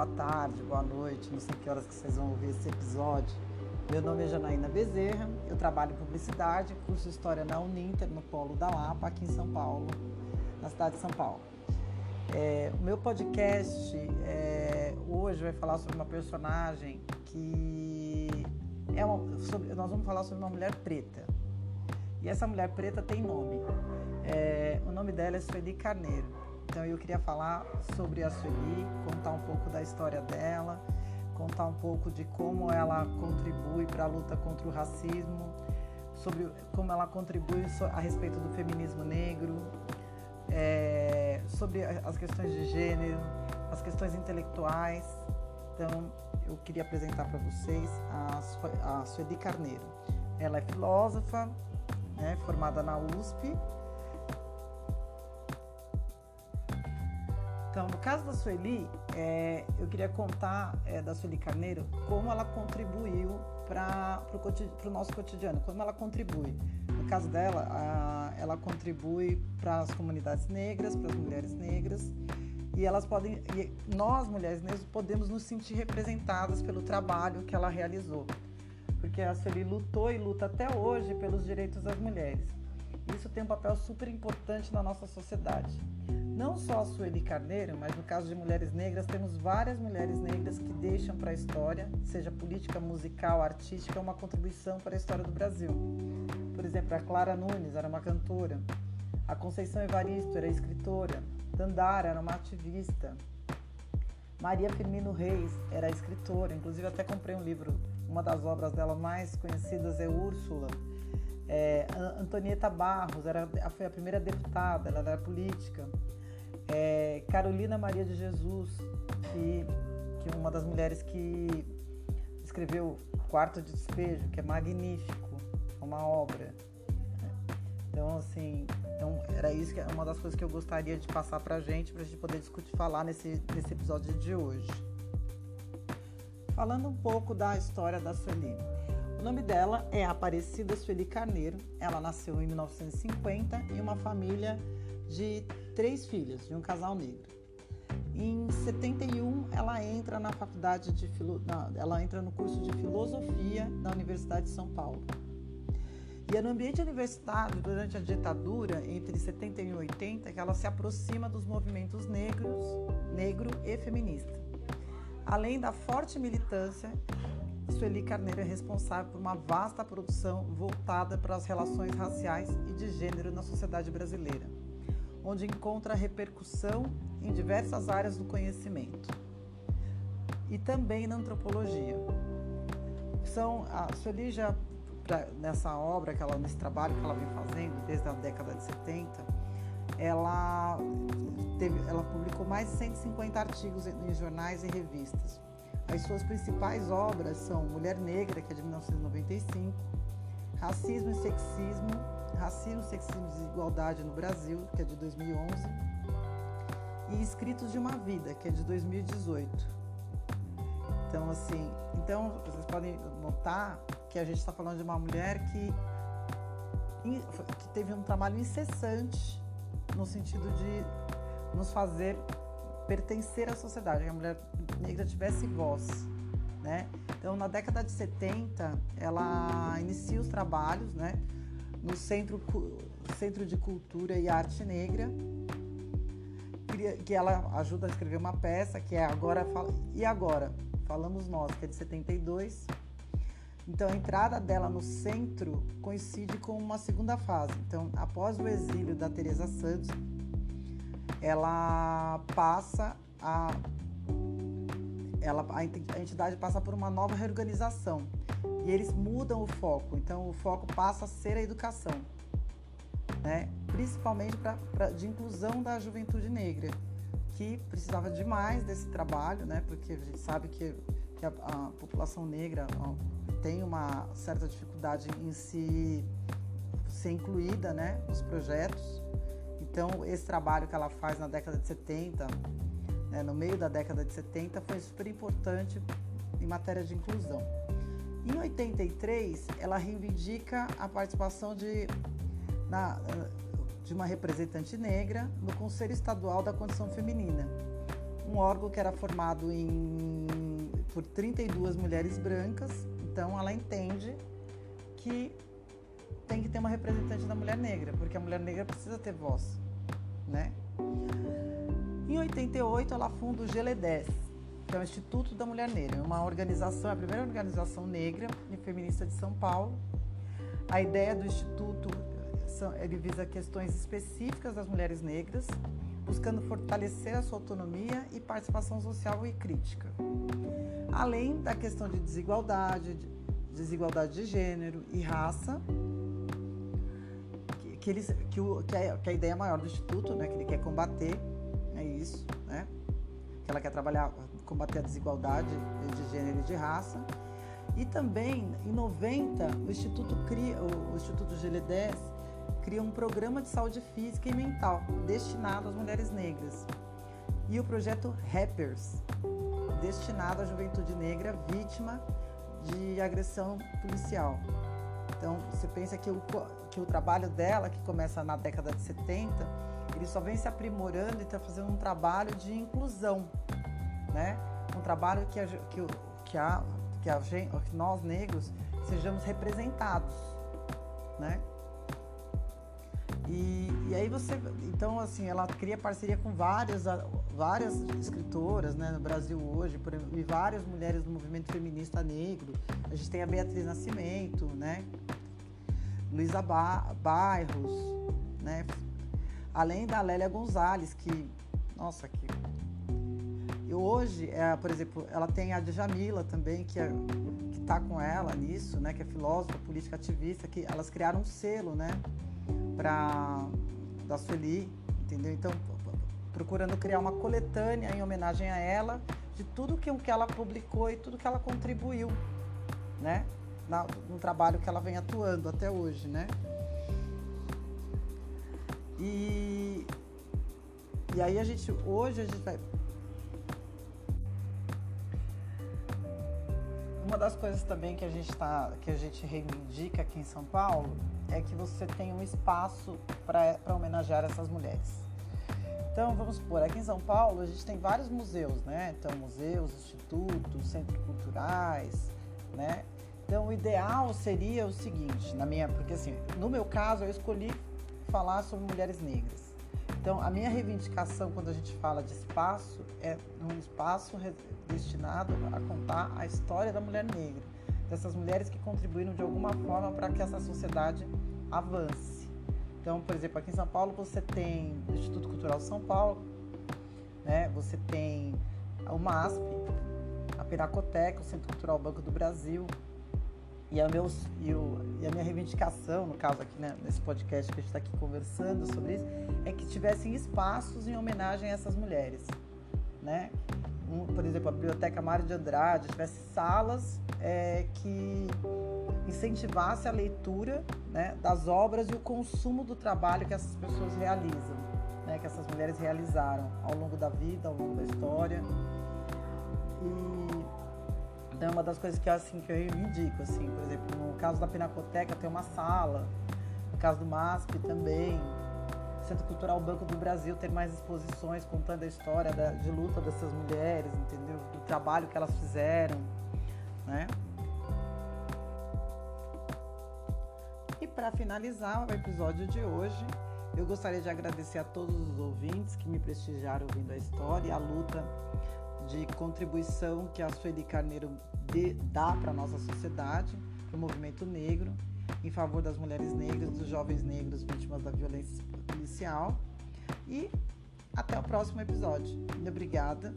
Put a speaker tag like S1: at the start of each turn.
S1: boa tarde, boa noite, não sei que horas que vocês vão ouvir esse episódio. Meu nome é Janaína Bezerra, eu trabalho em publicidade, curso História na Uninter, no Polo da Lapa, aqui em São Paulo, na cidade de São Paulo. É, o meu podcast é, hoje vai falar sobre uma personagem que é uma, sobre, nós vamos falar sobre uma mulher preta. E essa mulher preta tem nome. É, o nome dela é Sueli Carneiro. Então eu queria falar sobre a Sueli, contar um pouco da história dela, contar um pouco de como ela contribui para a luta contra o racismo, sobre como ela contribui a respeito do feminismo negro, é, sobre as questões de gênero, as questões intelectuais. Então eu queria apresentar para vocês a, Sueli Carneiro. Ela é filósofa, né, formada na USP Então, no caso da Sueli, é, eu queria contar é, da Sueli Carneiro como ela contribuiu para o nosso cotidiano, como ela contribui. No caso dela, a, ela contribui para as comunidades negras, para as mulheres negras, e elas podem, e nós mulheres negras podemos nos sentir representadas pelo trabalho que ela realizou, porque a Sueli lutou e luta até hoje pelos direitos das mulheres. Isso tem um papel super importante na nossa sociedade. Não só a Sueli Carneiro, mas no caso de mulheres negras, temos várias mulheres negras que deixam para a história, seja política, musical, artística, uma contribuição para a história do Brasil. Por exemplo, a Clara Nunes era uma cantora, a Conceição Evaristo era escritora, Dandara era uma ativista, Maria Firmino Reis era escritora, inclusive até comprei um livro, uma das obras dela mais conhecidas é Úrsula. É, Antonieta Barros era, foi a primeira deputada, ela era política é, Carolina Maria de Jesus, que, que é uma das mulheres que escreveu Quarto de Despejo, que é magnífico, uma obra. Então, assim, então era isso que é uma das coisas que eu gostaria de passar para a gente, para a gente poder discutir, falar nesse, nesse episódio de hoje. Falando um pouco da história da Sueli. O nome dela é Aparecida Sueli Carneiro. Ela nasceu em 1950 em uma família de três filhos de um casal negro. Em 71, ela entra na faculdade de filo... ela entra no curso de filosofia da Universidade de São Paulo. E é no ambiente universitário, durante a ditadura, entre 71 e 80, que ela se aproxima dos movimentos negros, negro e feminista. Além da forte militância, Sueli Carneiro é responsável por uma vasta produção voltada para as relações raciais e de gênero na sociedade brasileira onde encontra repercussão em diversas áreas do conhecimento e também na antropologia. São a Sueli já nessa obra que ela nesse trabalho que ela vem fazendo desde a década de 70, ela teve, ela publicou mais de 150 artigos em jornais e revistas. As suas principais obras são Mulher Negra, que é de 1995, Racismo e Sexismo, Racismo, Sexismo e Desigualdade no Brasil, que é de 2011, e Escritos de uma Vida, que é de 2018. Então, assim, então vocês podem notar que a gente está falando de uma mulher que, que teve um trabalho incessante no sentido de nos fazer pertencer à sociedade, que a mulher negra tivesse voz. Né? Então, na década de 70, ela inicia os trabalhos, né? No Centro, Centro de Cultura e Arte Negra, que ela ajuda a escrever uma peça que é Agora e Agora, Falamos Nós, que é de 72. Então a entrada dela no centro coincide com uma segunda fase. Então, após o exílio da Teresa Santos, ela passa a ela, a entidade passa por uma nova reorganização e eles mudam o foco. Então, o foco passa a ser a educação, né? principalmente pra, pra, de inclusão da juventude negra, que precisava demais desse trabalho, né? porque a gente sabe que, que a, a, população negra tem uma certa dificuldade em se ser incluída né? nos projetos. Então, esse trabalho que ela faz na década de 70, né? no meio da década de 70, foi super importante em matéria de inclusão. Em 83, ela reivindica a participação de, na, de uma representante negra no Conselho Estadual da Condição Feminina. um órgão que era formado em, por 32 mulheres brancas, então ela entende que tem que ter uma representante da mulher negra, porque a mulher negra precisa ter voz, né? Em 88 ela funda o GLE10, que é o Instituto da Mulher Negra, uma organização, a primeira organização negra e feminista de São Paulo. A ideia do instituto ele visa questões específicas das mulheres negras, buscando fortalecer a sua autonomia e participação social e crítica. Além da questão de desigualdade, desigualdade de gênero e raça, que, que, eles, que, o, que, a, que a ideia maior do Instituto, né, que ele quer combater, é isso, né? que ela quer trabalhar, combater a desigualdade de gênero e de raça. E também, em 90, o Instituto, cria, o, Instituto GL10 cria um programa de saúde física e mental destinado às mulheres negras. E o projeto Rappers, destinado à juventude negra vítima de agressão policial. Então, você pensa que o, que o trabalho dela, que começa na década de 70, ele só vem se aprimorando e está fazendo um trabalho de inclusão, né? Um trabalho que, a, que, que, a, que, a, que nós negros sejamos representados, né? E, e, aí você, então assim, ela cria parceria com várias, várias escritoras, né, no Brasil hoje, por, e várias mulheres do movimento feminista negro. A gente tem a Beatriz Nascimento, né, Luísa ba Bairros, né, além da Lélia Gonzalez, que, nossa, que e hoje, é, por exemplo, ela tem a Djamila também, que é, está com ela nisso, né, que é filósofa, política ativista, que elas criaram um selo, né, para da Sueli, entendeu? Então, procurando criar uma coletânea em homenagem a ela de tudo que, que ela publicou e tudo que ela contribuiu, né? Na, no trabalho que ela vem atuando até hoje, né? E, e aí a gente, hoje a gente vai... das coisas também que a gente tá, que a gente reivindica aqui em São Paulo é que você tem um espaço para homenagear essas mulheres. Então, vamos supor, aqui em São Paulo a gente tem vários museus, né? Então, museus, institutos, centros culturais, né? Então, o ideal seria o seguinte, na minha, porque assim, no meu caso, eu escolhi falar sobre mulheres negras. Então, a minha reivindicação quando a gente fala de espaço é um espaço destinado a contar a história da mulher negra dessas mulheres que contribuíram de alguma forma para que essa sociedade avance. Então, por exemplo, aqui em São Paulo você tem o Instituto Cultural São Paulo, né? você tem o MASP, a Piracoteca, o Centro Cultural Banco do Brasil. E a, e, o, e a minha reivindicação, no caso aqui né, nesse podcast que a gente está aqui conversando sobre isso, é que tivessem espaços em homenagem a essas mulheres. Né? um, por exemplo, a Biblioteca Mário de Andrade, tivesse salas é, que incentivasse a leitura né, das obras e o consumo do trabalho que essas pessoas realizam, né, que essas mulheres realizaram ao longo da vida, ao longo da história. E então, é uma das coisas que, assim, que eu reivindico, assim, por exemplo, no caso da Pinacoteca tem uma sala, no caso do MASP também, Centro Cultural Banco do Brasil ter mais exposições contando a história da, de luta dessas mulheres, entendeu? Do trabalho que elas fizeram, né? E para finalizar o episódio de hoje, eu gostaria de agradecer a todos os ouvintes que me prestigiaram ouvindo a história e a luta de contribuição que a Sueli Carneiro de, dá para a nossa sociedade, para o movimento negro em favor das mulheres negras, dos jovens negros vítimas da violência policial. E até o próximo episódio. Muito obrigada